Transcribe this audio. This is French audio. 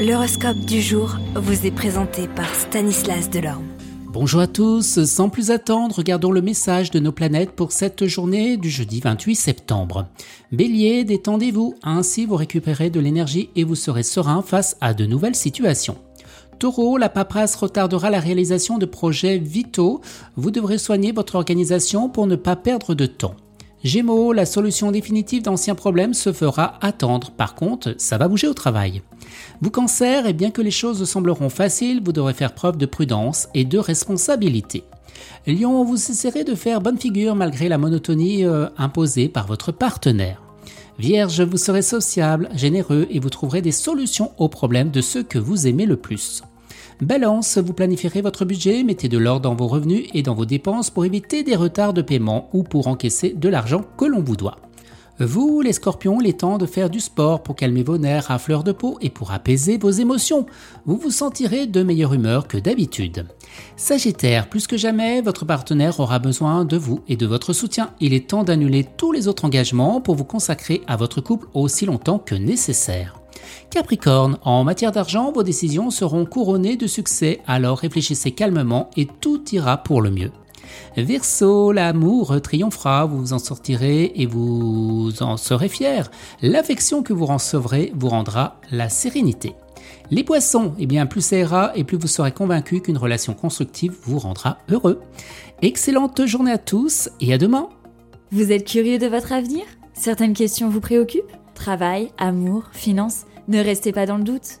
L'horoscope du jour vous est présenté par Stanislas Delorme. Bonjour à tous, sans plus attendre, regardons le message de nos planètes pour cette journée du jeudi 28 septembre. Bélier, détendez-vous, ainsi vous récupérez de l'énergie et vous serez serein face à de nouvelles situations. Taureau, la paperasse retardera la réalisation de projets vitaux. Vous devrez soigner votre organisation pour ne pas perdre de temps. Gémeaux, la solution définitive d'anciens problèmes se fera attendre. Par contre, ça va bouger au travail. Vous cancer, et bien que les choses sembleront faciles, vous devrez faire preuve de prudence et de responsabilité. Lion, vous cesserez de faire bonne figure malgré la monotonie euh, imposée par votre partenaire. Vierge, vous serez sociable, généreux et vous trouverez des solutions aux problèmes de ceux que vous aimez le plus. Balance, vous planifierez votre budget, mettez de l'ordre dans vos revenus et dans vos dépenses pour éviter des retards de paiement ou pour encaisser de l'argent que l'on vous doit. Vous, les scorpions, il est temps de faire du sport pour calmer vos nerfs à fleur de peau et pour apaiser vos émotions. Vous vous sentirez de meilleure humeur que d'habitude. Sagittaire, plus que jamais, votre partenaire aura besoin de vous et de votre soutien. Il est temps d'annuler tous les autres engagements pour vous consacrer à votre couple aussi longtemps que nécessaire. Capricorne, en matière d'argent, vos décisions seront couronnées de succès, alors réfléchissez calmement et tout ira pour le mieux. Verseau, l'amour triomphera, vous vous en sortirez et vous en serez fier. L'affection que vous recevrez vous rendra la sérénité. Les poissons, eh bien plus ça ira et plus vous serez convaincu qu'une relation constructive vous rendra heureux. Excellente journée à tous et à demain. Vous êtes curieux de votre avenir? Certaines questions vous préoccupent? Travail, amour, finances Ne restez pas dans le doute.